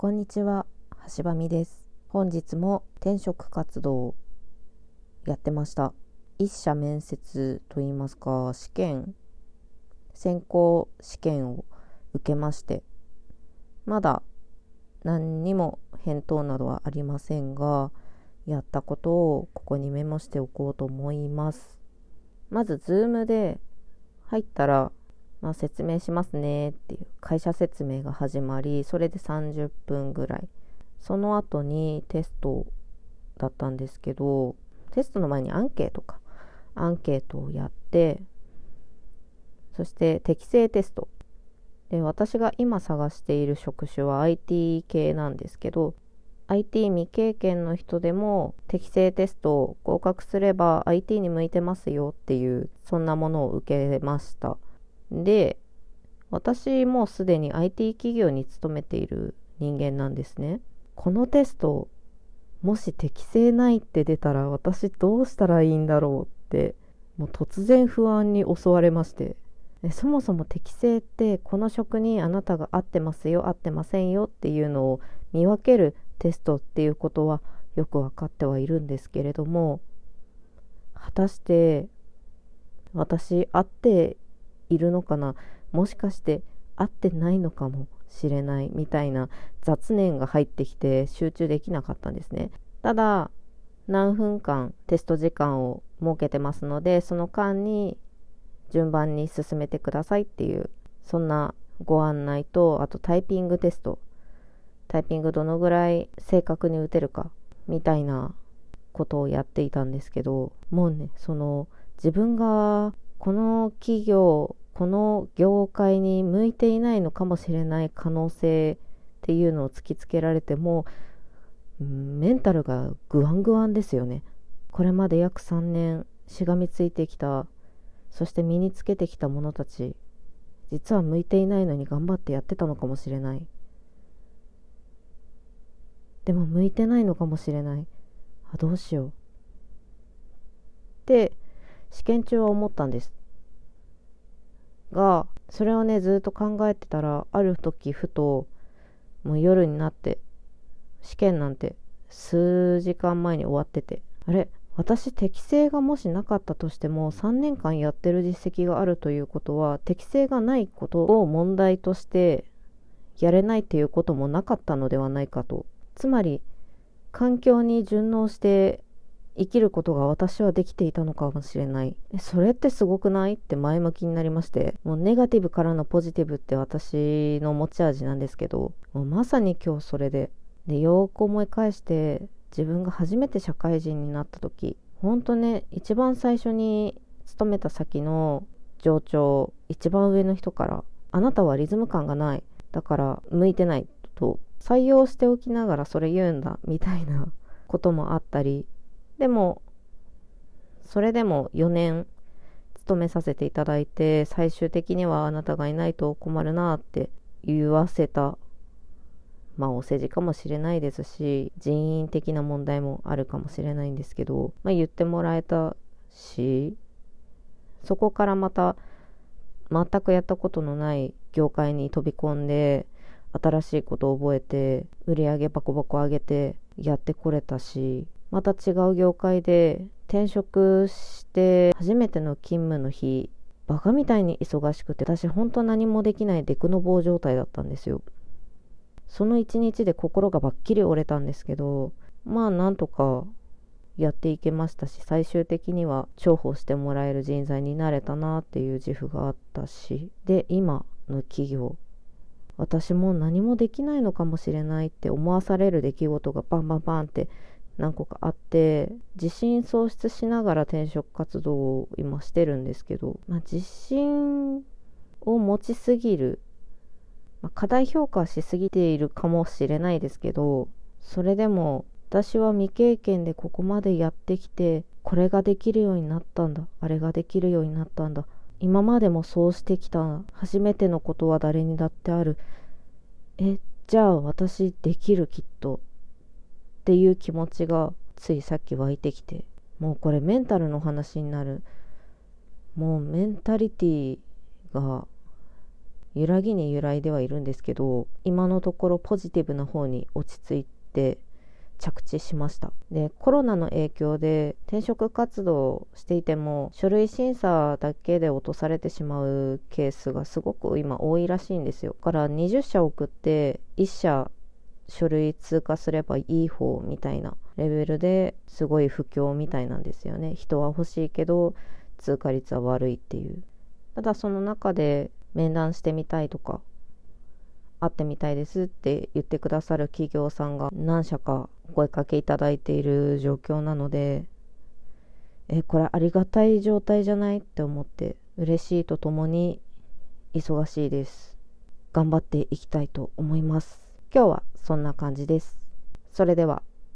こんにちは、橋場美です。本日も転職活動やってました。一社面接といいますか、試験、選考試験を受けまして、まだ何にも返答などはありませんが、やったことをここにメモしておこうと思います。まず、ズームで入ったら、まあ、説明しますねっていう会社説明が始まりそれで30分ぐらい。その後にテストだったんですけどテストの前にアンケートか。アンケートをやってそして適正テスト。で私が今探している職種は IT 系なんですけど IT 未経験の人でも適正テストを合格すれば IT に向いてますよっていうそんなものを受けました。で、私もすでに IT 企業に勤めている人間なんですね。このテスト、もし適正ないって出たら私どうしたらいいんだろうって、もう突然不安に襲われまして。そもそも適正ってこの職にあなたが合ってますよ合ってませんよっていうのを見分けるテストっていうことはよく分かってはいるんですけれども果たして私合っているのかな？もしかして合ってないのかもしれないみたいな雑念が入ってきて集中できなかったんですね。ただ何分間テスト時間を設けてますのでその間に順番に進めてくださいっていうそんなご案内とあとタイピングテスト。タイピングどのぐらい正確に打てるかみたいなことをやっていたんですけどもうねその自分がこの企業この業界に向いていないのかもしれない可能性っていうのを突きつけられても、メンタルがグワングワンですよね。これまで約3年しがみついてきたそして身につけてきた者たち実は向いていないのに頑張ってやってたのかもしれない。でも向いてないのかもしれない。あどうしよう。って試験中は思ったんです。がそれをねずっと考えてたらある時ふともう夜になって試験なんて数時間前に終わっててあれ私適性がもしなかったとしても3年間やってる実績があるということは適性がないことを問題としてやれないっていうこともなかったのではないかと。つまり環境に順応して生きることが私はできていたのかもしれない。それってすごくない？って前向きになりまして、もうネガティブからのポジティブって私の持ち味なんですけど、もうまさに今日それで。で、よく思い返して、自分が初めて社会人になった時、ほんとね、一番最初に勤めた先の上長、一番上の人から、あなたはリズム感がない。だから向いてないと採用しておきながらそれ言うんだみたいなこともあったりでも、それでも4年勤めさせていただいて、最終的にはあなたがいないと困るなって言わせた、まあお世辞かもしれないですし、人員的な問題もあるかもしれないんですけど、まあ言ってもらえたし、そこからまた全くやったことのない業界に飛び込んで、新しいことを覚えて、売り上げバコバコ上げてやってこれたし、また違う業界で転職して初めての勤務の日バカみたいに忙しくて私ほんと何もできないデクノボー状態だったんですよ。その一日で心がばっきり折れたんですけどまあなんとかやっていけましたし最終的には重宝してもらえる人材になれたなっていう自負があったしで今の企業私も何もできないのかもしれないって思わされる出来事がバンバンバンって何個かあって自信喪失しながら転職活動を今してるんですけど、まあ、自信を持ちすぎる、まあ、過大評価しすぎているかもしれないですけどそれでも私は未経験でここまでやってきてこれができるようになったんだあれができるようになったんだ今までもそうしてきた初めてのことは誰にだってある。えじゃあ私できるきっと。っていう気持ちがついさっき湧いてきてもうこれメンタルの話になる。もうメンタリティが揺らぎに揺らいではいるんですけど今のところポジティブな方に落ち着いて着地しました。でコロナの影響で転職活動をしていても書類審査だけで落とされてしまうケースがすごく今多いらしいんですよ。から20社送って1社書類通過すればいい方みたいなレベルですごい不況みたいなんですよね。人は欲しいけど通過率は悪いっていう。ただその中で面談してみたいとか会ってみたいですって言ってくださる企業さんが何社かお声かけいただいている状況なのでえこれありがたい状態じゃないって思って嬉しいとともに忙しいです。頑張っていきたいと思います。今日はそんな感じです。それでは。